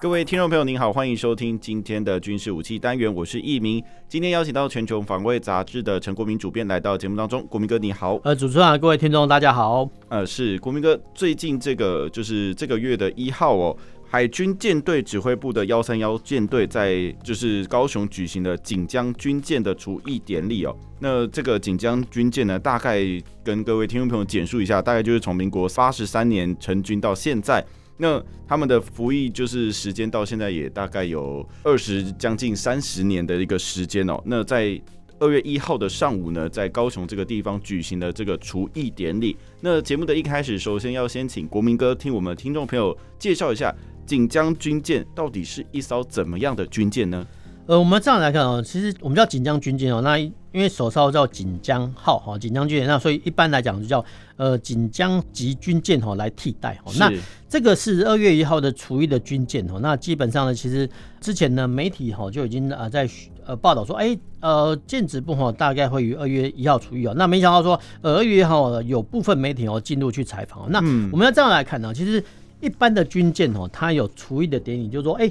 各位听众朋友，您好，欢迎收听今天的军事武器单元，我是易明。今天邀请到《全球防卫杂志》的陈国民主编来到节目当中，国民哥你好。呃，主持人，各位听众大家好。呃，是国民哥，最近这个就是这个月的一号哦，海军舰队指挥部的幺三幺舰队在就是高雄举行的锦江军舰的除役典礼哦。那这个锦江军舰呢，大概跟各位听众朋友简述一下，大概就是从民国八十三年成军到现在。那他们的服役就是时间到现在也大概有二十将近三十年的一个时间哦。那在二月一号的上午呢，在高雄这个地方举行了这个除役典礼。那节目的一开始，首先要先请国民哥听我们听众朋友介绍一下锦江军舰到底是一艘怎么样的军舰呢？呃，我们这样来看哦，其实我们叫锦江军舰哦，那因为首艘叫锦江号哈，锦江军舰，那所以一般来讲就叫呃锦江级军舰哈来替代哈。那这个是二月一号的除役的军舰哈，那基本上呢，其实之前呢媒体哈就已经啊在呃报道说，哎呃舰指部哈大概会于二月一号除役哦，那没想到说呃二月一号有部分媒体哦进入去采访，那我们要这样来看呢，其实一般的军舰哦，它有除役的典礼，就是说哎。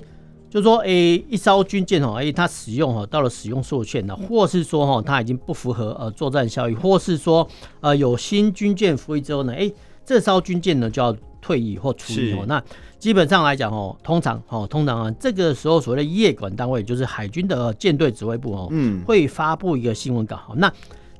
就是说，诶、欸，一艘军舰哦，诶，它使用哈到了使用受限了，或是说哈它已经不符合呃作战效益，或是说呃有新军舰服役之后呢，诶、欸，这艘军舰呢就要退役或除役哦。那基本上来讲哦，通常哦，通常啊，这个时候所谓的业管单位就是海军的舰队指挥部哦，嗯，会发布一个新闻稿。那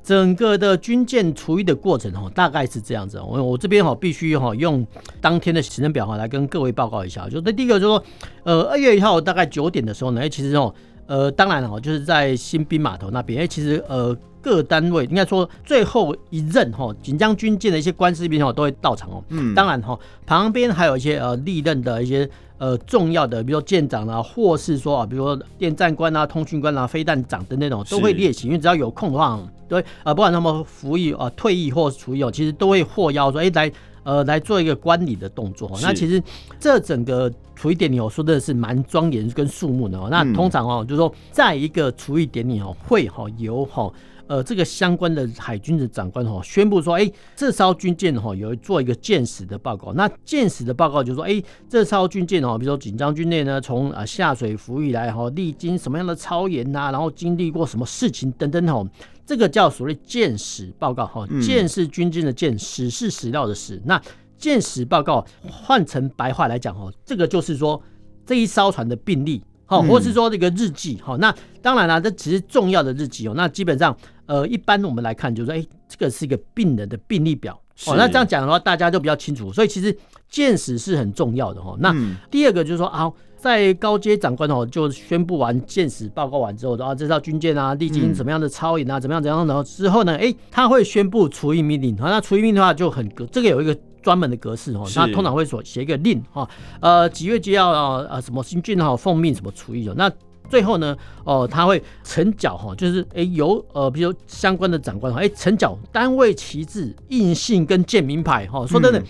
整个的军舰除役的过程哈，大概是这样子。我我这边哈必须哈用当天的行程表哈来跟各位报告一下。就那第一个就是说，呃，二月一号大概九点的时候呢，其实哦，呃，当然了，就是在新兵码头那边，哎，其实呃各单位应该说最后一任哈锦江军舰的一些官士兵哦都会到场哦。嗯，当然哈旁边还有一些呃历任的一些。呃，重要的，比如说舰长啊，或是说啊，比如说电战官啊、通讯官啊、飞弹长的那种，都会列席。因为只要有空的话，对，呃，不管他们服役啊、退役或是除役，其实都会获邀说，哎，来，呃，来做一个观礼的动作。那其实这整个除役典礼，我说的是蛮庄严跟肃穆的。那通常哦，就是说，在一个除役典礼哦，会哈由哈。呃，这个相关的海军的长官哈宣布说，哎，这艘军舰哈有做一个舰史的报告。那舰史的报告就是说，哎，这艘军舰哈，比如说锦江军舰呢，从啊下水服役来哈，历经什么样的操演呐，然后经历过什么事情等等哈，这个叫所谓舰史报告哈。舰是军舰的舰，史是史料的史。那舰史报告换成白话来讲哈，这个就是说这一艘船的病例。好，或是说这个日记，好，那当然了，这只是重要的日记哦。那基本上，呃，一般我们来看，就是说，哎，这个是一个病人的病历表。哦，那这样讲的话，大家就比较清楚。所以其实见识是很重要的哈。那第二个就是说啊，在高阶长官哦，就宣布完见识报告完之后，啊，这艘军舰啊，历经怎么样的操演啊，怎么样怎样，然后之后呢，哎，他会宣布除役命令。好，那除役命令的话就很格，这个有一个。专门的格式哦，他通常会说写一个令哈，呃几月几号啊，呃什么新军号奉命什么除役哦，那最后呢哦他会呈缴哈，就是哎由呃比如相关的长官哎呈缴单位旗帜、印信跟建名牌哈。说真的，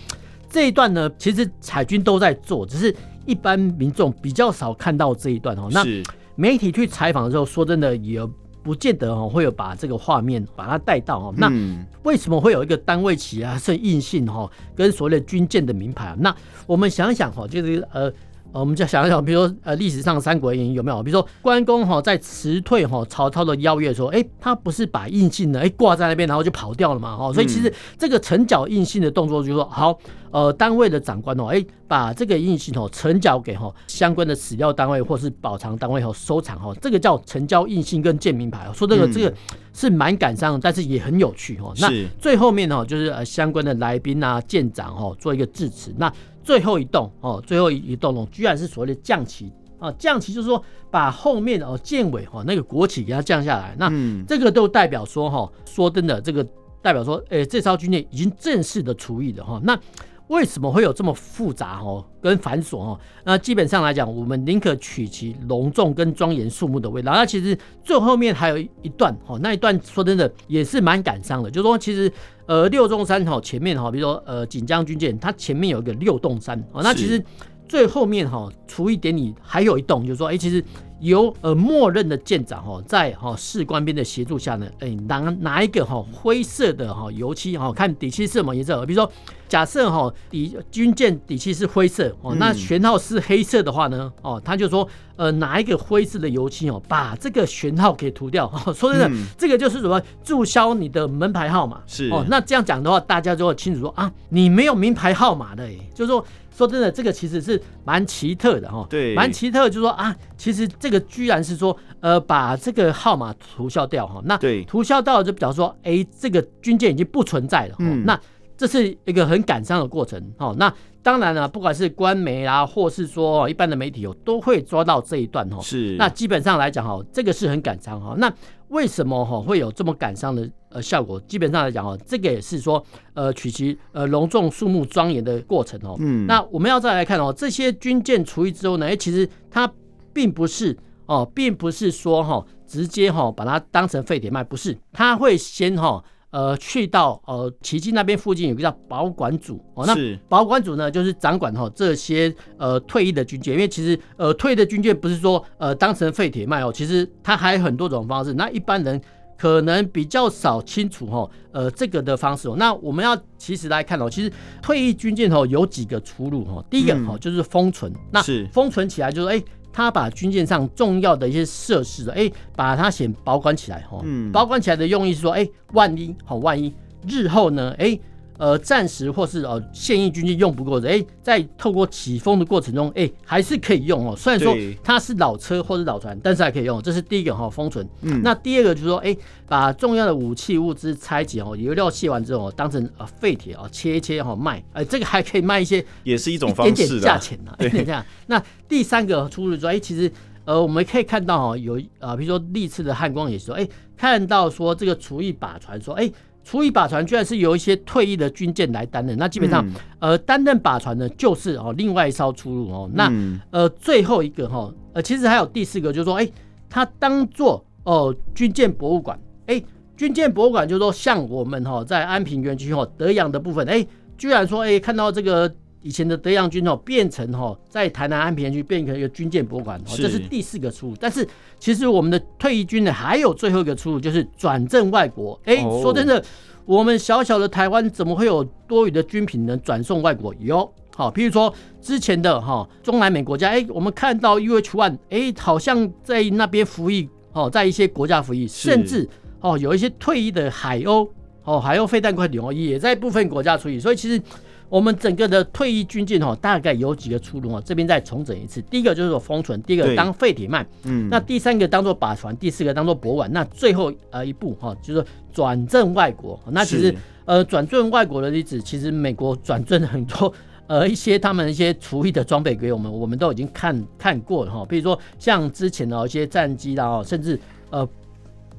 这一段呢其实海军都在做，只是一般民众比较少看到这一段哈。那媒体去采访的时候，说真的也。不见得哦，会有把这个画面把它带到哦。那为什么会有一个单位旗啊，是印信哈，跟所谓的军舰的名牌啊？那我们想想哈，就是呃。呃，我们就想一想，比如说呃，历史上《三国演义》有没有？比如说关公哈在辞退哈曹操的邀约的时候，哎，他不是把印信呢哎挂在那边，然后就跑掉了嘛？哈，所以其实这个呈缴印信的动作，就是说好，呃，单位的长官哦，哎，把这个印信哦呈缴给哈相关的史料单位或是保藏单位和收藏哈，这个叫呈交印信跟建名牌。说这个这个是蛮感伤的，但是也很有趣哈。那最后面呢，就是呃相关的来宾啊舰长哦做一个致辞。那最后一栋哦，最后一栋楼居然是所谓的降旗啊！降旗就是说把后面哦建委哈那个国旗给它降下来，那这个都代表说哈，说真的，这个代表说，诶，这艘军舰已经正式的除役了哈。那为什么会有这么复杂哦，跟繁琐哦？那基本上来讲，我们宁可取其隆重跟庄严肃穆的味道。那其实最后面还有一段哦，那一段说真的也是蛮感伤的，就是说其实呃六纵山哈前面哈，比如说呃锦江军舰，它前面有一个六洞山哦，那其实最后面哈除一典礼还有一洞，就是说哎、欸、其实。由呃默认的舰长哈，在哈士官兵的协助下呢，哎拿拿一个哈灰色的哈油漆哈，看底漆是什么颜色。比如说，假设哈底军舰底漆是灰色哦，那舷号是黑色的话呢，哦，他就说呃拿一个灰色的油漆哦，把这个舷号给涂掉。说真的，这个就是什么注销你的门牌号码是哦。那这样讲的话，大家就会清楚说啊，你没有名牌号码的，哎，就是说。说真的，这个其实是蛮奇特的哈，对，蛮奇特，就是说啊，其实这个居然是说，呃，把这个号码涂销掉哈，那涂销掉就表示说，哎，这个军舰已经不存在了，嗯，那这是一个很感伤的过程，哈，那当然了，不管是官媒啊，或是说一般的媒体哦，都会抓到这一段哈，是，那基本上来讲哈，这个是很感伤哈，那。为什么哈会有这么感伤的呃效果？基本上来讲哦，这个也是说呃取其呃隆重肃穆庄严的过程哦。嗯，那我们要再来看哦，这些军舰除役之后呢，哎，其实它并不是哦，并不是说哈直接哈把它当成废铁卖，不是，它会先哈。呃，去到呃奇迹那边附近有个叫保管组。哦，那保管组呢就是掌管哈这些呃退役的军舰，因为其实呃退役的军舰不是说呃当成废铁卖哦，其实它还有很多种方式，那一般人可能比较少清楚哈呃这个的方式哦。那我们要其实来看哦，其实退役军舰哦有几个出路哈，第一个哈就是封存，那封存起来就是哎。他把军舰上重要的一些设施，哎，把它先保管起来，哈，保管起来的用意是说，哎，万一，好，万一日后呢，哎。呃，暂时或是呃现役军舰用不过的，哎、欸，在透过起风的过程中，哎、欸，还是可以用哦。虽然说它是老车或者老船，但是还可以用。这是第一个哈、哦，封存。嗯。那第二个就是说，哎、欸，把重要的武器物资拆解哦，油料卸完之后，当成呃废铁啊切一切哈、哦、卖，哎、欸，这个还可以卖一些，也是一种方式的价钱呢。对，这样。那第三个出路说，哎、欸，其实呃我们可以看到哈，有啊，比如说历次的汉光也说，哎、欸，看到说这个厨役靶船说，哎、欸。除役靶船居然是由一些退役的军舰来担任，那基本上，嗯、呃，担任靶船呢，就是哦，另外一艘出路哦。那呃，最后一个哈，呃，其实还有第四个，就是说，哎、欸，它当做哦军舰博物馆，哎、欸，军舰博物馆就是说，像我们哈在安平园区哦德阳的部分，哎、欸，居然说，哎、欸，看到这个。以前的德阳军哦，变成哈在台南安平区变成一个军舰博物馆，这是第四个出路。但是其实我们的退役军呢，还有最后一个出路，就是转正外国。哎，说真的，我们小小的台湾怎么会有多余的军品能转送外国？有，好，譬如说之前的哈中南美国家，哎，我们看到 UH-1，哎，好像在那边服役，哦，在一些国家服役，甚至哦有一些退役的海鸥，哦海鸥飞弹快艇哦也在部分国家服役，所以其实。我们整个的退役军舰哈，大概有几个出路哈，这边再重整一次。第一个就是说封存，第二个当废铁卖，嗯，那第三个当做靶船，第四个当做博物馆，那最后呃一步哈，就是转赠外国。那其实呃转赠外国的例子，其实美国转正很多呃一些他们一些除役的装备给我们，我们都已经看看过了哈。比如说像之前的一些战机啦，甚至呃。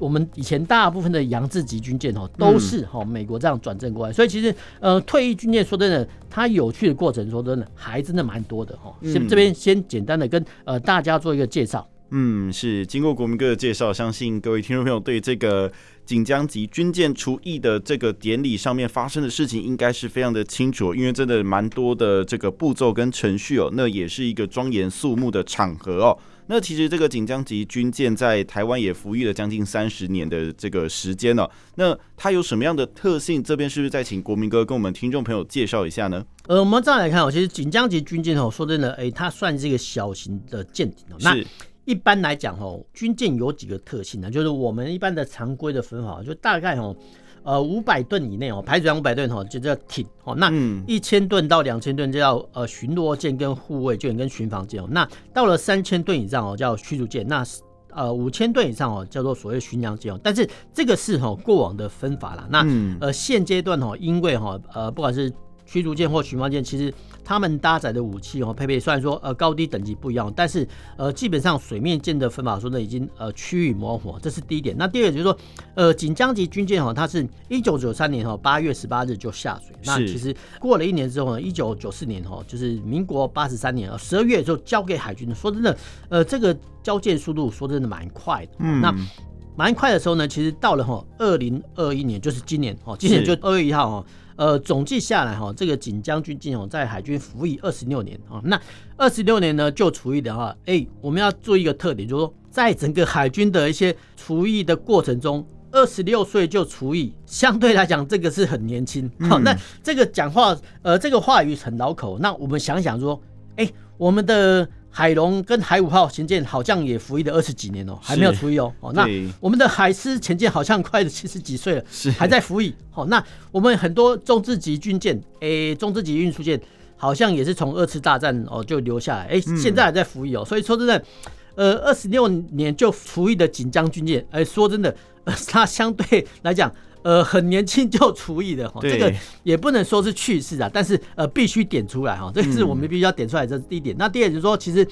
我们以前大部分的扬字级军舰哦，都是哈美国这样转正过来，所以其实呃退役军舰说真的，它有趣的过程说真的还真的蛮多的哈。先这边先简单的跟呃大家做一个介绍。嗯，是经过国民哥的介绍，相信各位听众朋友对这个锦江级军舰除役的这个典礼上面发生的事情，应该是非常的清楚，因为真的蛮多的这个步骤跟程序哦，那也是一个庄严肃穆的场合哦。那其实这个锦江级军舰在台湾也服役了将近三十年的这个时间了。那它有什么样的特性？这边是不是再请国民哥跟我们听众朋友介绍一下呢？呃，我们再来看哦，其实锦江级军舰哦，说真的，哎，它算是一个小型的舰艇哦。那一般来讲哦，军舰有几个特性呢？就是我们一般的常规的分法，就大概哦。呃，五百吨以内哦，排水量五百吨哦，就叫艇哦。那一千吨到两千吨就叫呃巡逻舰跟护卫舰跟巡防舰哦。那到了三千吨以上哦，叫驱逐舰。那呃五千吨以上哦，叫做所谓巡洋舰哦。但是这个是哈过往的分法啦。那呃现阶段哈，因为哈呃不管是驱逐舰或巡防舰，其实他们搭载的武器哦，配备虽然说呃高低等级不一样，但是呃基本上水面舰的分法说呢已经呃趋于模糊，这是第一点。那第二个就是说，呃锦江级军舰哈，它是一九九三年哈八月十八日就下水，那其实过了一年之后呢，一九九四年哈就是民国八十三年啊十二月就交给海军。说真的，呃这个交舰速度说真的蛮快的。嗯，那蛮快的时候呢，其实到了哈二零二一年，就是今年哦，今年就二月一号哈。呃，总计下来哈，这个锦将军舰哦，在海军服役二十六年啊。那二十六年呢，就除役的话，哎，我们要做一个特点，就是说，在整个海军的一些除役的过程中，二十六岁就除役，相对来讲，这个是很年轻。好，那这个讲话，呃，这个话语很老口。那我们想想说，哎，我们的。海龙跟海五号前舰好像也服役了二十几年哦，还没有服役哦。哦，那我们的海狮前舰好像快七十几岁了，是还在服役。好，那我们很多中字级军舰，诶，中字级运输舰好像也是从二次大战哦就留下来，诶，现在还在服役哦。所以说真的，呃，二十六年就服役的锦江军舰，诶，说真的，呃，它相对来讲。呃，很年轻就除役的哈，这个也不能说是趣事啊，但是呃，必须点出来哈，这个是我们必须要点出来，这是第一点。那第二就是说，其实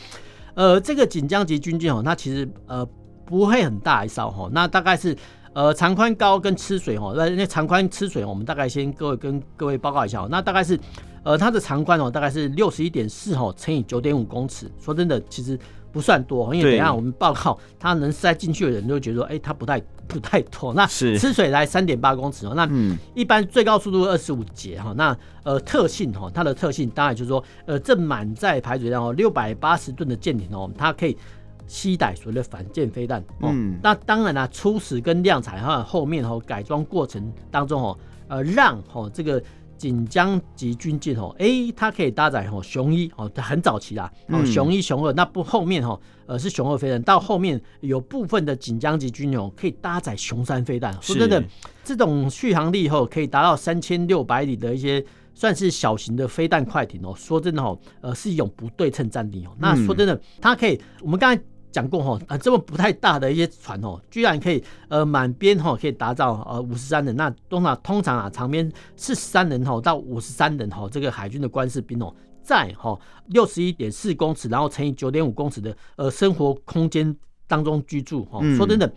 呃，这个锦江级军舰哦，它其实呃不会很大一艘哈，那大概是呃长宽高跟吃水哈，那那长宽吃水，我们大概先各位跟各位报告一下，那大概是呃它的长宽哦，大概是六十一点四哈乘以九点五公尺，说真的，其实。不算多，因为等一下我们报告它能塞进去的人，就会觉得说，哎、欸，它不太不太多。那吃水来三点八公尺哦，那一般最高速度二十五节哈。那呃特性哈，它的特性当然就是说，呃这满载排水量哦，六百八十吨的舰艇哦，它可以携带所谓的反舰飞弹哦。那当然啦，初始跟量产哈后面哈改装过程当中哦，呃让哈这个。锦江级军舰哦，哎，它可以搭载哦雄一哦，很早期啦，哦雄一雄二，那不后面哈呃是雄二飞弹，到后面有部分的锦江级军舰可以搭载雄三飞弹。说真的，这种续航力后可以达到三千六百里的一些算是小型的飞弹快艇哦。说真的哦，呃是一种不对称战力哦。那说真的，它可以我们刚才。讲过哈，啊，这么不太大的一些船哦，居然可以呃满编哈可以达到呃五十三人，那通常通常啊长编四十三人哈到五十三人哈，这个海军的官士兵哦，在哈六十一点四公尺，然后乘以九点五公尺的呃生活空间当中居住哈，说真的。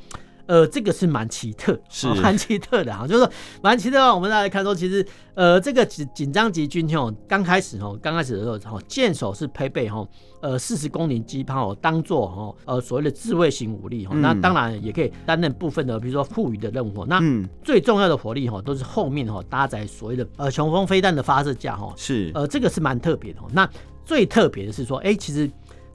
呃，这个是蛮奇特，是蛮奇特的哈，就是说蛮奇特的话，我们大家看说，其实呃，这个紧紧张级军舰刚开始哦，刚开始的时候哦，舰手是配备哈呃四十公里机炮，当做哈呃所谓的自卫型武力哈，那当然也可以担任部分的，比如说护鱼的任务。那最重要的火力哈，都是后面哈搭载所谓的呃雄风飞弹的发射架哈，是呃这个是蛮特别的。那最特别的是说，哎，其实。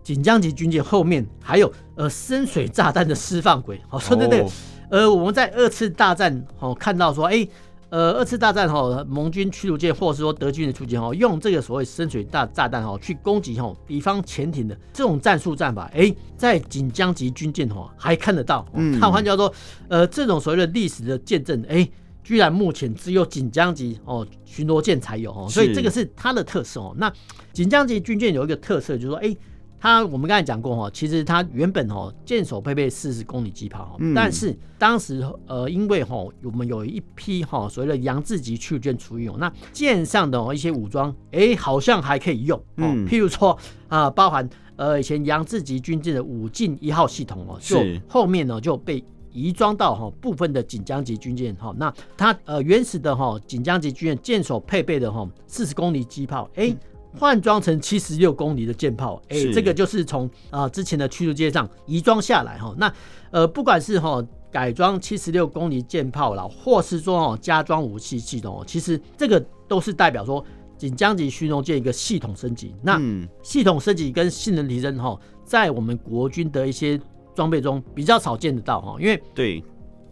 锦江级军舰后面还有呃深水炸弹的释放轨，好说对对，呃我们在二次大战哦看到说，哎、欸、呃二次大战哈盟军驱逐舰或是说德军的驱逐舰哦用这个所谓深水大炸弹哦去攻击哦敌方潜艇的这种战术战法，哎、欸、在锦江级军舰哦还看得到，嗯，换句话说，呃这种所谓的历史的见证，哎、欸、居然目前只有锦江级哦巡逻舰才有哦，所以这个是它的特色哦。那锦江级军舰有一个特色就是说，哎、欸。它我们刚才讲过哈，其实它原本哈舰手配备四十公里机炮，但是当时呃因为哈我们有一批哈所谓的杨志级驱逐舰出用，那舰上的一些武装哎好像还可以用，嗯，譬如说啊包含呃以前杨志级军舰的武进一号系统哦，就后面呢就被移装到哈部分的锦江级军舰哈，那它呃原始的哈锦江级军舰舰首配备的哈四十公里机炮哎。换装成七十六公里的舰炮，哎、欸，这个就是从啊、呃、之前的驱逐舰上移装下来哈。那呃，不管是哈改装七十六公里舰炮啦，或是说哦加装武器系统，其实这个都是代表说锦江级巡逻舰一个系统升级。那系统升级跟性能提升哈，在我们国军的一些装备中比较少见得到哈，因为对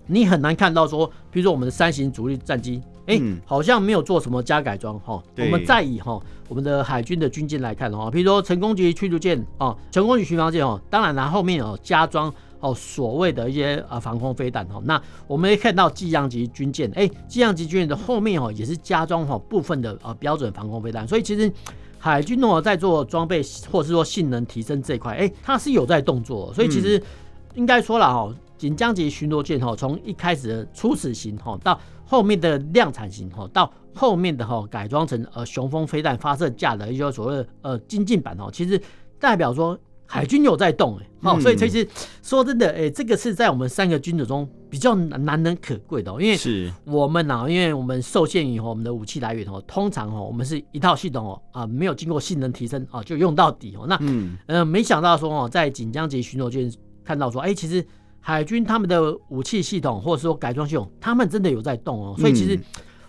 你很难看到说，比如说我们的三型主力战机。哎、欸，好像没有做什么加改装哈。我们再以哈我们的海军的军舰来看的话，比如说成功级驱逐舰哦，成功级巡防舰哦，当然了，后面有加装哦所谓的一些呃防空飞弹哈。那我们也看到济阳级军舰，哎，济阳级军舰的后面哦也是加装哈部分的呃标准防空飞弹。所以其实海军哦在做装备或是说性能提升这一块，哎，它是有在动作。所以其实。应该说了哈，锦江级巡逻舰哈，从一开始的初始型哈，到后面的量产型哈，到后面的哈改装成呃雄风飞弹发射架的，也就是所谓的呃精进版哦，其实代表说。海军有在动哎，好，所以其实说真的，哎，这个是在我们三个军种中比较难能可贵的，因为是我们呐，因为我们受限于我们的武器来源哦，通常哦，我们是一套系统哦啊，没有经过性能提升啊，就用到底哦。那嗯呃，没想到说哦，在锦江级巡逻舰看到说，哎，其实海军他们的武器系统或者说改装系统，他们真的有在动哦。所以其实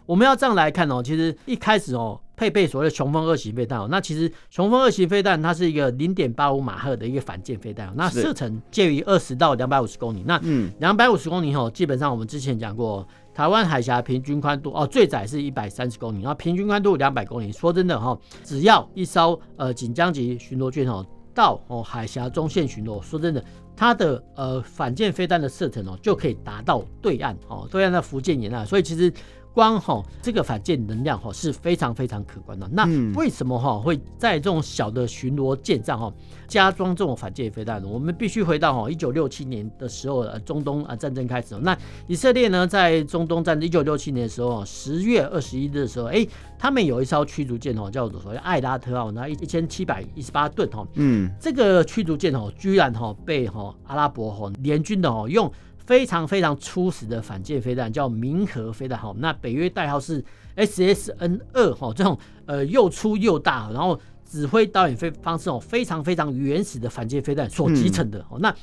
我们要这样来看哦，其实一开始哦。配备所谓的雄风二型飞弹哦，那其实雄风二型飞弹它是一个零点八五马赫的一个反舰飞弹，那射程介于二十到两百五十公里。那嗯，两百五十公里哦，基本上我们之前讲过，台湾海峡平均宽度哦，最窄是一百三十公里，然后平均宽度两百公里。说真的哈，只要一艘呃锦江级巡逻舰哦到哦海峡中线巡逻，说真的，它的呃反舰飞弹的射程哦就可以达到对岸哦，对岸的福建沿岸，所以其实。光哈这个反舰能量哈是非常非常可观的。那为什么哈会在这种小的巡逻舰上哈加装这种反舰飞弹呢？我们必须回到哈一九六七年的时候，中东啊战争开始。那以色列呢在中东战争一九六七年的时候，十月二十一日的时候，哎，他们有一艘驱逐舰哦，叫做所谓艾拉特号，那一一千七百一十八吨哈，嗯，这个驱逐舰哦，居然哈被哈阿拉伯哈联军的哦用。非常非常初始的反舰飞弹叫明河飞弹，好，那北约代号是 SSN 二，哈，这种呃又粗又大，然后指挥导演飞方式哦，非常非常原始的反舰飞弹所集成的，哦，那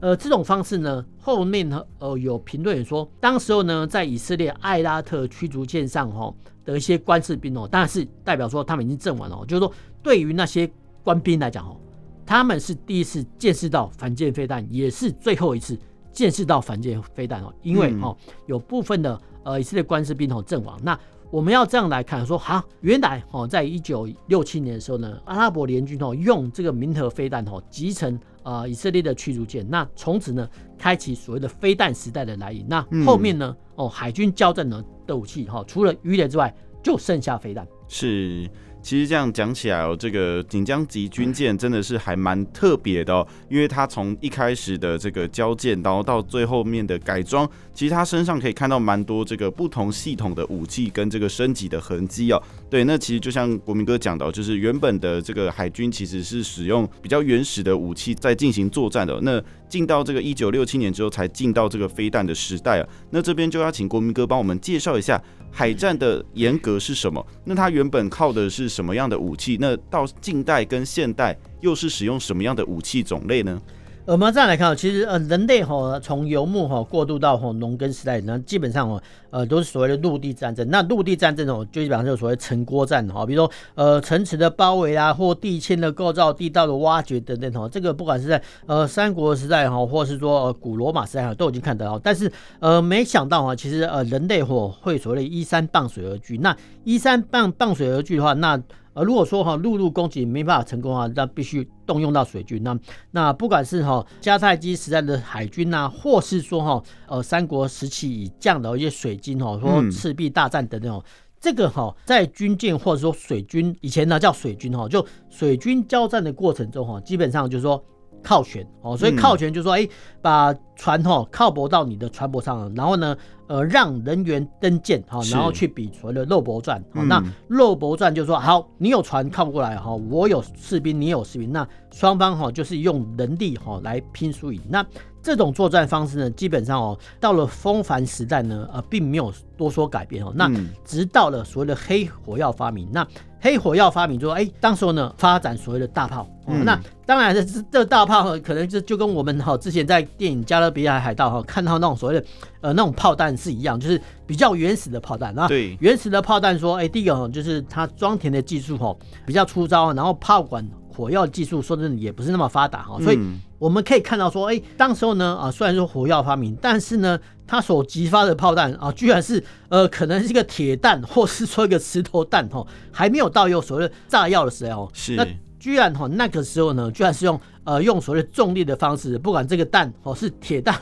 呃这种方式呢，后面呢呃有评论员说，当时候呢在以色列艾拉特驱逐舰上哈的一些官士兵哦，当然是代表说他们已经阵亡了，就是说对于那些官兵来讲哦，他们是第一次见识到反舰飞弹，也是最后一次。见识到反舰飞弹哦，因为哦有部分的呃以色列官士兵哦阵亡。那我们要这样来看，说哈，原来哦在一九六七年的时候呢，阿拉伯联军哦用这个明河飞弹哦击沉呃以色列的驱逐舰，那从此呢开启所谓的飞弹时代的来临。那后面呢哦海军交战呢的武器哈，除了鱼雷之外，就剩下飞弹。是。其实这样讲起来哦，这个锦江级军舰真的是还蛮特别的哦，因为它从一开始的这个交舰，然后到最后面的改装，其实它身上可以看到蛮多这个不同系统的武器跟这个升级的痕迹哦。对，那其实就像国民哥讲到，就是原本的这个海军其实是使用比较原始的武器在进行作战的。那进到这个一九六七年之后，才进到这个飞弹的时代啊。那这边就要请国民哥帮我们介绍一下。海战的严格是什么？那它原本靠的是什么样的武器？那到近代跟现代又是使用什么样的武器种类呢？我们再来看，其实呃，人类哈从游牧哈过渡到哈农耕时代，那基本上哦呃都是所谓的陆地战争。那陆地战争哦，就基本上就是所谓城郭战哈，比如说呃城池的包围啊，或地堑的构造、地道的挖掘等等哈。这个不管是在呃三国时代哈，或是说呃古罗马时代哈，都已经看得到。但是呃没想到啊，其实呃人类哈会所谓的依山傍水而居。那依山傍傍水而居的话，那呃，如果说哈陆路攻击没办法成功啊，那必须动用到水军。那那不管是哈迦太基时代的海军呐，或是说哈呃三国时期以降的一些水军哈，说赤壁大战等等，嗯、这个哈在军舰或者说水军以前呢叫水军哈，就水军交战的过程中哈，基本上就是说。靠舷哦，所以靠舷就是说，哎、欸，把船哈靠泊到你的船舶上，然后呢，呃，让人员登舰哈，然后去比所谓的肉搏战。好，那肉搏战就是说，好，你有船靠不过来哈，我有士兵，你有士兵，那双方哈就是用人力哈来拼输赢。那这种作战方式呢，基本上哦，到了风帆时代呢，呃，并没有多说改变哦。那直到了所谓的黑火药发明，那黑火药发明之后，哎，当时候呢，发展所谓的大炮。嗯、那当然，这这大炮可能就就跟我们哈之前在电影《加勒比海海盗》哈看到那种所谓的呃那种炮弹是一样，就是比较原始的炮弹。啊对原始的炮弹说，哎，第一个就是它装填的技术哈比较粗糙，然后炮管火药技术说真的也不是那么发达哈，所以我们可以看到说，哎，当时候呢啊，虽然说火药发明，但是呢，它所激发的炮弹啊，居然是呃可能是一个铁弹，或是说一个石头弹哈，还没有到有所谓的炸药的时候。是那。居然哈那个时候呢，居然是用呃用所谓的重力的方式，不管这个弹哦是铁弹，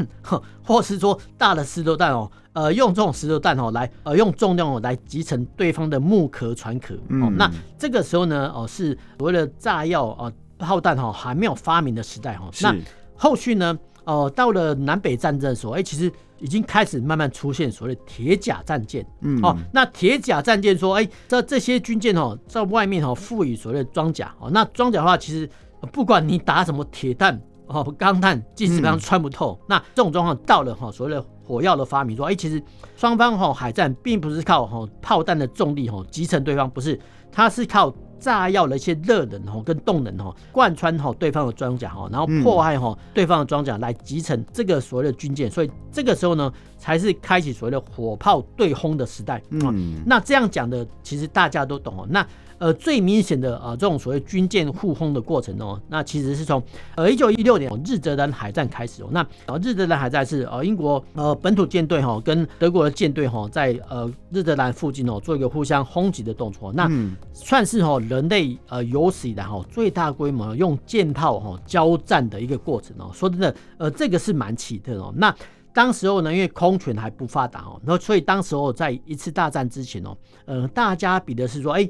或是说大的石头弹哦，呃用这种石头弹哦来呃用重量哦来集成对方的木壳船壳哦。那这个时候呢哦是所谓的炸药啊炮弹哈还没有发明的时代哈。那后续呢哦、呃，到了南北战争的时候，哎、欸，其实已经开始慢慢出现所谓的铁甲战舰。嗯，哦，那铁甲战舰说，哎、欸，这这些军舰哦，在外面哦赋予所谓的装甲。哦，那装甲的话，其实不管你打什么铁弹哦、钢弹，基本上穿不透。嗯、那这种状况到了哈所谓的火药的发明，说，哎、欸，其实双方哈海战并不是靠哈炮弹的重力哈击沉对方，不是，它是靠。炸药的一些热能哈，跟动能哈，贯穿哈对方的装甲哈，然后破坏哈对方的装甲来击沉这个所谓的军舰，所以这个时候呢，才是开启所谓的火炮对轰的时代。嗯，那这样讲的其实大家都懂哦。那呃，最明显的啊，这种所谓军舰互轰的过程哦，那其实是从呃一九一六年日德兰海战开始哦。那呃日德兰海战是呃英国呃本土舰队哈跟德国的舰队哈在呃日德兰附近哦做一个互相轰击的动作。那算是哈人类呃有史以来哈最大规模用舰炮哈交战的一个过程哦。说真的，呃这个是蛮奇特哦。那当时候呢，因为空权还不发达哦，然后所以当时候在一次大战之前哦，呃大家比的是说，哎。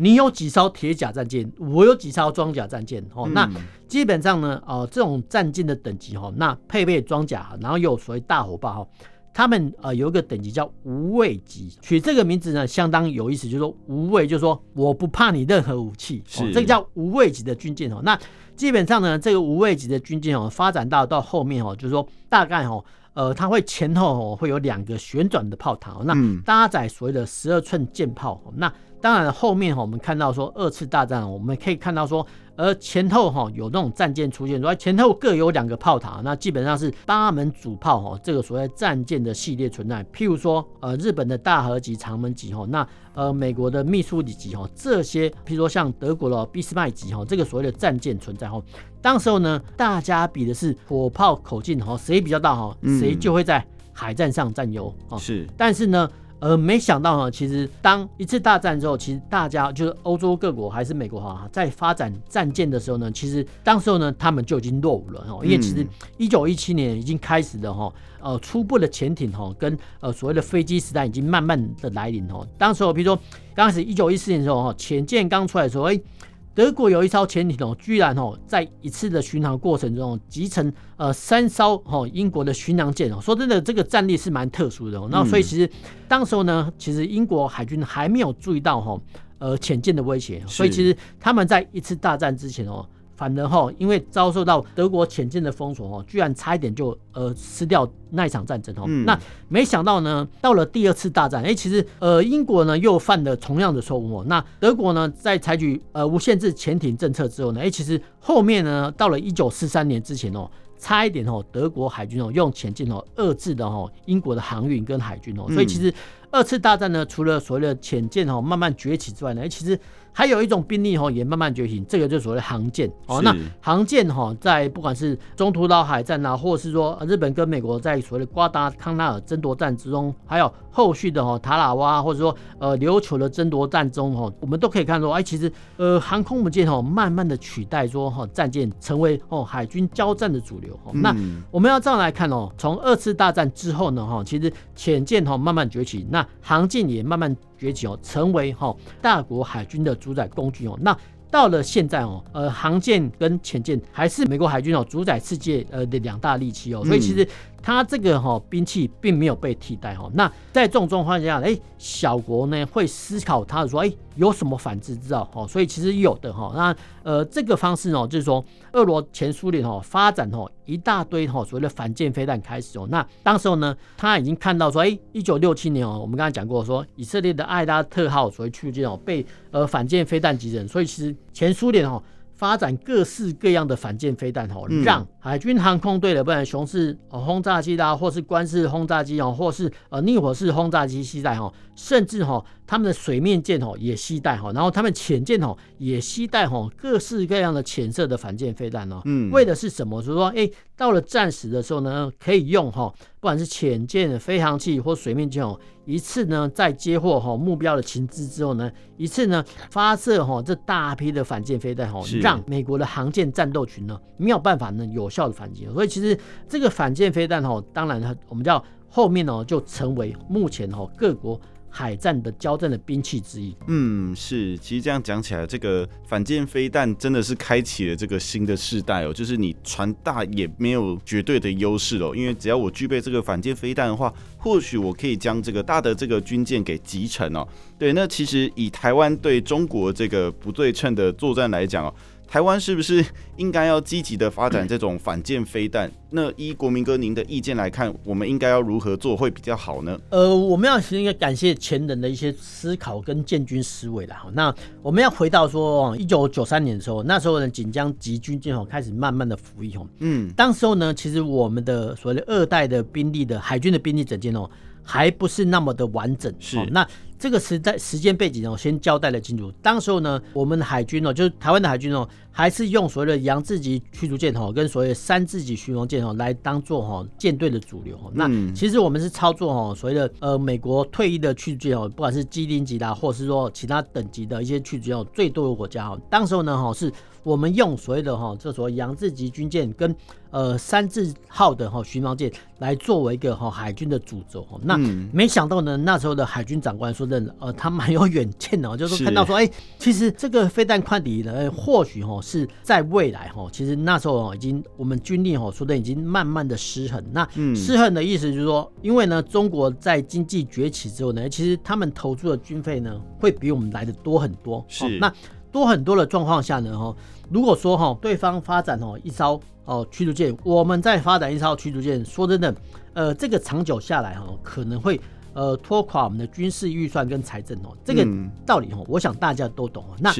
你有几艘铁甲战舰，我有几艘装甲战舰哦。那基本上呢，哦、呃，这种战舰的等级哈，那配备装甲，然后又有所谓大火炮哈，他们呃有一个等级叫无畏级，取这个名字呢相当有意思，就是说无畏，就是说我不怕你任何武器，哦，这个叫无畏级的军舰哦。那基本上呢，这个无畏级的军舰哦，发展到到后面哦，就是说大概哦。呃，它会前后哦会有两个旋转的炮塔，那搭载所谓的十二寸舰炮。那当然后面哈，我们看到说二次大战，我们可以看到说，呃前后哈有那种战舰出现，说前后各有两个炮塔，那基本上是八门主炮哈，这个所谓战舰的系列存在。譬如说，呃日本的大和级、长门级哈，那呃美国的密苏里级哈，这些譬如说像德国的俾斯麦级哈，这个所谓的战舰存在哈。当时候呢，大家比的是火炮口径哈，谁比较大哈，谁就会在海战上占优啊。是，但是呢，呃，没想到呢，其实当一次大战之后，其实大家就是欧洲各国还是美国哈，在发展战舰的时候呢，其实当时候呢，他们就已经落伍了哈，因为其实一九一七年已经开始了哈，呃，初步的潜艇哈，跟呃所谓的飞机时代已经慢慢的来临哈。当时候比如说刚开始一九一四年的时候哈，潜舰刚出来的时候，哎。德国有一艘潜艇哦，居然哦在一次的巡航过程中集成呃三艘哦英国的巡洋舰哦。说真的，这个战力是蛮特殊的哦。那所以其实当时候呢，其实英国海军还没有注意到哈呃潜舰的威胁，所以其实他们在一次大战之前哦。反而哈，因为遭受到德国潜舰的封锁哦，居然差一点就呃失掉那一场战争哦。嗯、那没想到呢，到了第二次大战，哎、欸，其实呃英国呢又犯了同样的错误哦。那德国呢在采取呃无限制潜艇政策之后呢，哎、欸，其实后面呢到了一九四三年之前哦，差一点哦德国海军哦用潜舰哦遏制的哦英国的航运跟海军哦。所以其实二次大战呢，除了所谓的潜舰哦慢慢崛起之外呢，哎、欸，其实。还有一种兵力哈，也慢慢觉醒，这个就是所谓的航舰哦。那航舰哈，在不管是中途岛海战啊，或者是说日本跟美国在所谓的瓜达康纳尔争夺战之中，还有后续的哈塔拉瓦，或者说呃琉球的争夺战中哈，我们都可以看到，哎，其实呃航空母舰哈，慢慢的取代说哈战舰，成为哦海军交战的主流。那我们要这样来看哦，从二次大战之后呢哈，其实潜舰哈慢慢崛起，那航舰也慢慢。崛起哦，成为哈大国海军的主宰工具哦。那到了现在哦，呃，航舰跟潜舰还是美国海军哦主宰世界呃的两大利器哦。所以其实。它这个哈兵器并没有被替代哈，那在这种状况下，哎，小国呢会思考他说，哎，有什么反制之道哦？所以其实有的哈，那呃这个方式呢，就是说，俄罗前苏联哈发展哈一大堆哈所谓的反舰飞弹开始哦，那当时候呢，他已经看到说，哎，一九六七年哦，我们刚才讲过说，以色列的艾拉特号所谓驱逐舰哦被呃反舰飞弹击沉，所以其实前苏联哦。发展各式各样的反舰飞弹哦，让海军航空队的不管雄式轰炸机啦，或是关式轰炸机哦，或是呃逆火式轰炸机携带哈，甚至哈他们的水面舰哦也携带哈，然后他们潜舰哦也携带哈各式各样的浅色的反舰飞弹哦，嗯，为的是什么？就是说，哎，到了战时的时候呢，可以用哈，不管是潜舰、飞行器或水面舰哦。一次呢，在接获哈目标的情资之后呢，一次呢发射哈这大批的反舰飞弹哈，让美国的航舰战斗群呢没有办法呢有效的反击。所以其实这个反舰飞弹哈，当然它我们叫后面呢就成为目前哈各国海战的交战的兵器之一。嗯，是，其实这样讲起来，这个反舰飞弹真的是开启了这个新的世代哦。就是你船大也没有绝对的优势哦，因为只要我具备这个反舰飞弹的话，或许我可以将这个大的这个军舰给击沉哦。对，那其实以台湾对中国这个不对称的作战来讲哦。台湾是不是应该要积极的发展 这种反舰飞弹？那依国民哥您的意见来看，我们应该要如何做会比较好呢？呃，我们要应该感谢前人的一些思考跟建军思维了。那我们要回到说，一九九三年的时候，那时候呢锦江集军舰哦开始慢慢的服役哦。嗯，当时候呢，其实我们的所谓的二代的兵力的海军的兵力整舰哦，还不是那么的完整。是那。这个时代时间背景呢，我先交代了清楚。当时候呢，我们的海军哦，就是台湾的海军哦，还是用所谓的杨志级驱逐舰哦，跟所谓的三字级巡防舰哦，来当做哈舰队的主流。那其实我们是操作哈所谓的呃美国退役的驱逐舰哦，不管是机林级的，或者是说其他等级的一些驱逐舰最多的国家哦。当时候呢哈，是我们用所谓的哈这所谓杨志级军舰跟呃三字号的哈巡防舰来作为一个哈海军的主轴。那没想到呢，那时候的海军长官说。呃，他蛮有远见的，就是看到说，哎、欸，其实这个飞弹快艇呢，或许哈是在未来哈，其实那时候已经我们军力哦说的已经慢慢的失衡。那失衡的意思就是说，因为呢，中国在经济崛起之后呢，其实他们投入的军费呢会比我们来的多很多。是，那多很多的状况下呢，哈，如果说哈对方发展哦一艘哦驱逐舰，我们再发展一艘驱逐舰，说真的，呃，这个长久下来哈可能会。呃，拖垮我们的军事预算跟财政哦，这个道理哦，我想大家都懂哦。那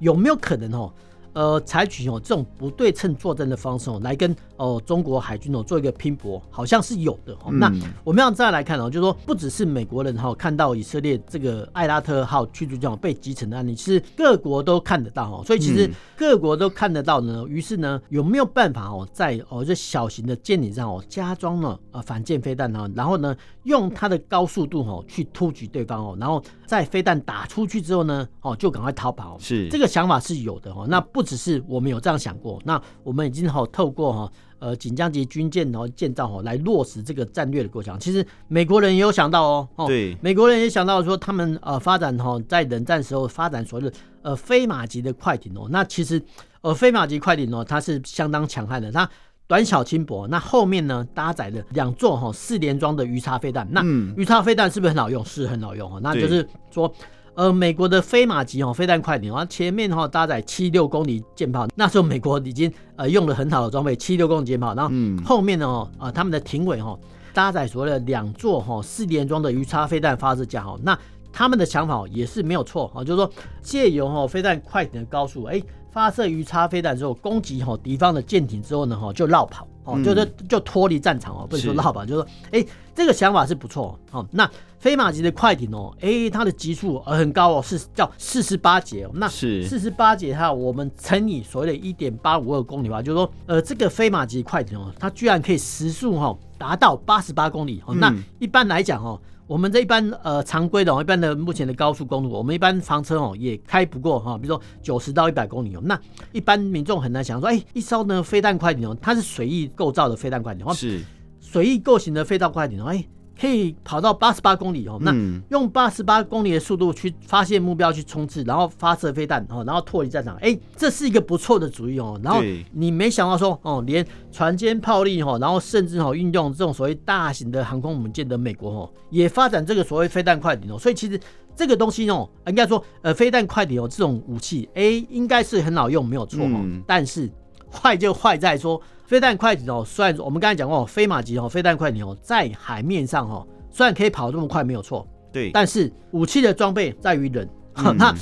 有没有可能哦？呃，采取哦这种不对称作战的方式哦，来跟哦中国海军哦做一个拼搏，好像是有的哦。那我们要再来看哦，就是说不只是美国人哈看到以色列这个艾拉特号驱逐舰被击沉的案例，其实各国都看得到哦。所以其实各国都看得到呢。于是呢，有没有办法哦，在哦这小型的舰艇上哦加装了呃反舰飞弹呢？然后呢，用它的高速度哦去突击对方哦，然后在飞弹打出去之后呢，哦就赶快逃跑。是这个想法是有的哦。那不。只是我们有这样想过，那我们已经好透过哈呃锦江级军舰然后建造哈来落实这个战略的构想。其实美国人也有想到哦，对，美国人也想到说他们呃发展哈在冷战时候发展所谓的呃飞马级的快艇哦，那其实呃飞马级快艇哦它是相当强悍的，它短小轻薄，那后面呢搭载了两座哈四连装的鱼叉飞弹，那鱼叉飞弹是不是很好用？是很好用哦，那就是说。呃，美国的飞马级哦飞弹快艇啊，前面哈搭载七六公里舰炮，那时候美国已经呃用了很好的装备，七六公里舰炮，然后后面呢哦呃他们的艇尾哈搭载所谓的两座哈四连装的鱼叉飞弹发射架哈，那他们的想法也是没有错啊，就是说借由哈飞弹快艇的高速，哎发射鱼叉飞弹之后攻击哈敌方的舰艇之后呢哈就绕跑。哦，就是就脱离战场哦，不能说绕跑，就是说，哎、欸，这个想法是不错哦。那飞马级的快艇哦，哎、欸，它的级数很高哦，是叫四十八节哦。那四十八节哈，我们乘以所谓的一点八五二公里吧，就是说，呃，这个飞马级快艇哦，它居然可以时速哈达到八十八公里哦。那一般来讲哦。我们这一般呃常规的哦，一般的目前的高速公路，我们一般房车哦也开不过哈，比如说九十到一百公里哦。那一般民众很难想说，哎，一艘呢飞弹快艇哦，它是随意构造的飞弹快艇，是随意构型的飞弹快艇哦，哎。可以跑到八十八公里哦，那用八十八公里的速度去发现目标去冲刺，然后发射飞弹哦，然后脱离战场，哎，这是一个不错的主意哦。然后你没想到说哦，连船坚炮利哈，然后甚至哈运用这种所谓大型的航空母舰的美国哦，也发展这个所谓飞弹快艇哦。所以其实这个东西哦，应该说呃飞弹快艇哦这种武器，哎，应该是很好用，没有错哦。但是坏就坏在说。飞弹快艇哦，虽然我们刚才讲过飞马级哦，飞弹快艇哦，在海面上哦，虽然可以跑这么快没有错，对，但是武器的装备在于人，嗯、那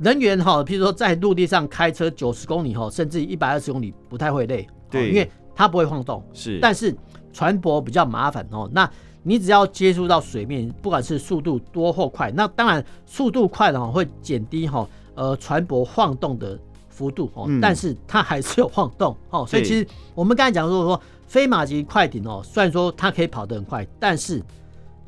人员哈，譬如说在陆地上开车九十公里哈，甚至一百二十公里不太会累，对，因为它不会晃动，是，但是船舶比较麻烦哦，那你只要接触到水面，不管是速度多或快，那当然速度快的话会减低哈，呃，船舶晃动的。幅度哦，但是它还是有晃动哦，所以其实我们刚才讲说说飞马级快艇哦，虽然说它可以跑得很快，但是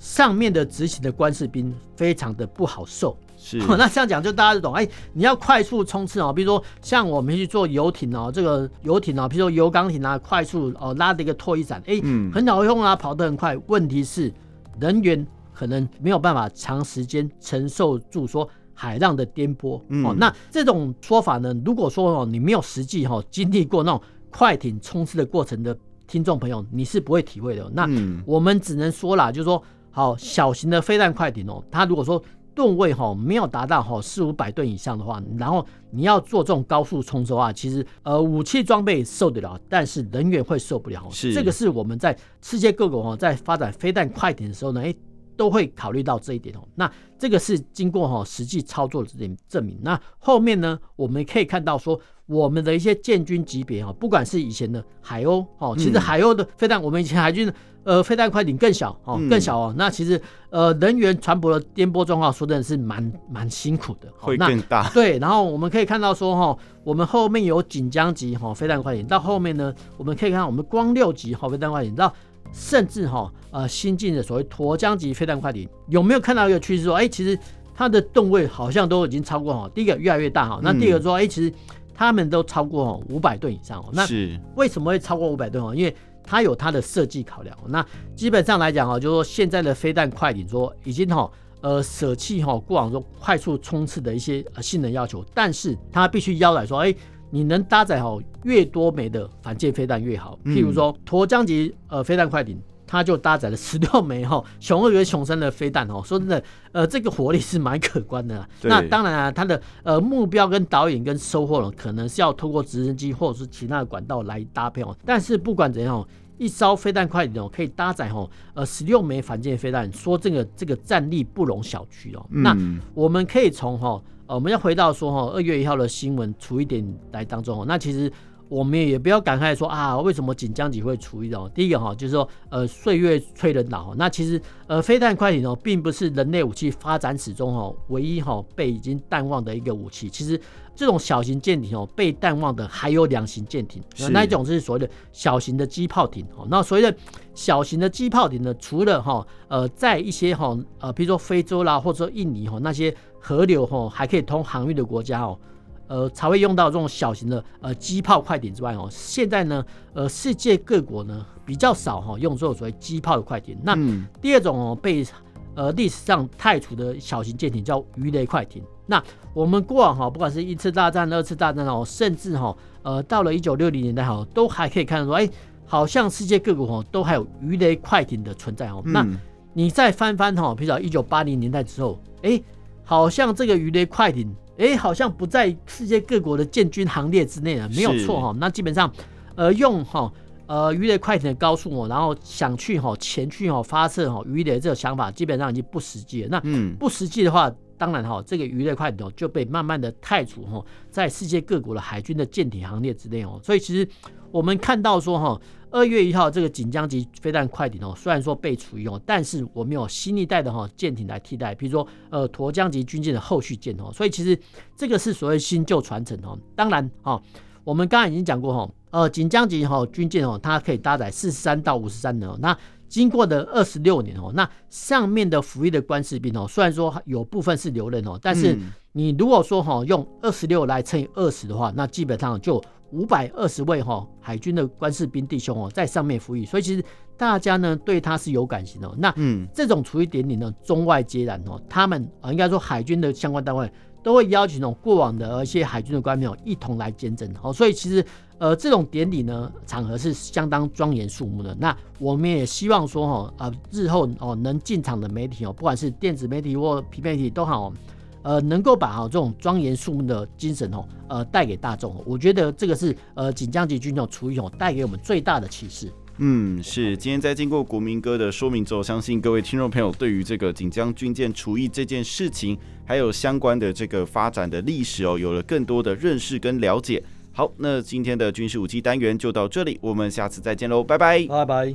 上面的执行的官士兵非常的不好受。是，那这样讲就大家都懂，哎，你要快速冲刺哦，比如说像我们去做游艇哦，这个游艇哦，比如说油钢艇啊，快速哦拉的一个拖衣伞，哎，很好用啊，跑得很快。问题是人员可能没有办法长时间承受住说海浪的颠簸。嗯、哦，那这种说法呢，如果说哦你没有实际哈经历过那种快艇冲刺的过程的听众朋友，你是不会体会的。那我们只能说啦，就是说好小型的飞弹快艇哦，它如果说吨位哈没有达到哈四五百吨以上的话，然后你要做这种高速冲刺的话，其实呃武器装备受得了，但是人员会受不了。是这个是我们在世界各国哈在发展飞弹快艇的时候呢，哎都会考虑到这一点哦。那这个是经过哈实际操作的这点证明。那后面呢，我们可以看到说我们的一些建军级别哈，不管是以前的海鸥哦，其实海鸥的飞弹，我们以前海军。呃，飞弹快艇更小哦，更小哦。嗯、那其实呃，人员船舶的颠簸状况，说真的是蛮蛮辛苦的，会更大。对，然后我们可以看到说哈，我们后面有锦江级哈飞弹快艇，到后面呢，我们可以看到我们光六级哈飞弹快艇，到甚至哈呃新进的所谓沱江级飞弹快艇，有没有看到一个趋势说，哎、欸，其实它的吨位好像都已经超过哈，第一个越来越大哈，那第二个说，哎、欸，其实他们都超过五百吨以上哦。那为什么会超过五百吨哦？因为它有它的设计考量，那基本上来讲哈，就是说现在的飞弹快艇说已经哈呃舍弃哈过往说快速冲刺的一些性能要求，但是它必须要来说，哎，你能搭载好越多枚的反舰飞弹越好。譬如说沱江级呃飞弹快艇。它就搭载了十六枚哈熊二跟雄三的飞弹哦，说真的，呃，这个火力是蛮可观的。那当然啊，它的呃目标跟导引跟收获呢，可能是要通过直升机或者是其他的管道来搭配哦。但是不管怎样，一艘飞弹快艇哦，可以搭载哦呃十六枚反舰飞弹，说这个这个战力不容小觑哦。那我们可以从哈呃我们要回到说哈二月一号的新闻除一点来当中哦，那其实。我们也不要感慨说啊，为什么锦江几会除一哦？第一个哈，就是说呃，岁月催人老。那其实呃，飞弹快艇哦，并不是人类武器发展史中哈唯一哈被已经淡忘的一个武器。其实这种小型舰艇哦，被淡忘的还有两型舰艇，那一种是所谓的小型的机炮艇哦。那所谓的小型的机炮艇呢，除了哈呃，在一些哈呃，比如说非洲啦，或者说印尼哈那些河流哈还可以通航运的国家哦。呃，才会用到这种小型的呃机炮快艇之外哦，现在呢，呃，世界各国呢比较少哈、哦、用这种所谓机炮的快艇。那第二种哦被呃历史上太楚的小型舰艇叫鱼雷快艇。那我们过往哈、哦，不管是一次大战、二次大战哦，甚至哈、哦、呃到了一九六零年代哈、哦，都还可以看到说，哎，好像世界各国哈都还有鱼雷快艇的存在哦。嗯、那你再翻翻哈、哦，比如说一九八零年代之后，哎，好像这个鱼雷快艇。哎，好像不在世界各国的建军行列之内了，没有错哈。那基本上，呃，用哈呃鱼雷快艇的高速哦，然后想去哈前去哈发射哈鱼雷这个想法，基本上已经不实际了。那不实际的话，当然哈这个鱼雷快艇就被慢慢的汰除哈在世界各国的海军的舰艇行列之内哦。所以其实我们看到说哈。二月一号，这个锦江级飞弹快艇哦，虽然说被除役哦，但是我们有新一代的哈舰艇来替代，比如说呃沱江级军舰的后续舰哦，所以其实这个是所谓新旧传承哦。当然哈，我们刚刚已经讲过哈，呃锦江级哈军舰哦，它可以搭载四十三到五十三人哦。那经过的二十六年哦，那上面的服役的官士兵哦，虽然说有部分是留任哦，但是你如果说哈用二十六来乘以二十的话，那基本上就。五百二十位哈海军的官士兵弟兄哦，在上面服役，所以其实大家呢对他是有感情的。那嗯，这种除役典礼呢，中外皆然哦。他们啊，应该说海军的相关单位都会邀请那种过往的一些海军的官兵哦，一同来见证哦。所以其实呃，这种典礼呢，场合是相当庄严肃穆的。那我们也希望说哈，呃，日后哦能进场的媒体哦，不管是电子媒体或平面媒体都好。呃，能够把哈这种庄严肃穆的精神哦，呃，带给大众，我觉得这个是呃锦江级军种除役哦带给我们最大的启示。嗯，是。今天在经过国民哥的说明之后，相信各位听众朋友对于这个锦江军舰厨艺这件事情，还有相关的这个发展的历史哦，有了更多的认识跟了解。好，那今天的军事武器单元就到这里，我们下次再见喽，拜拜，拜拜。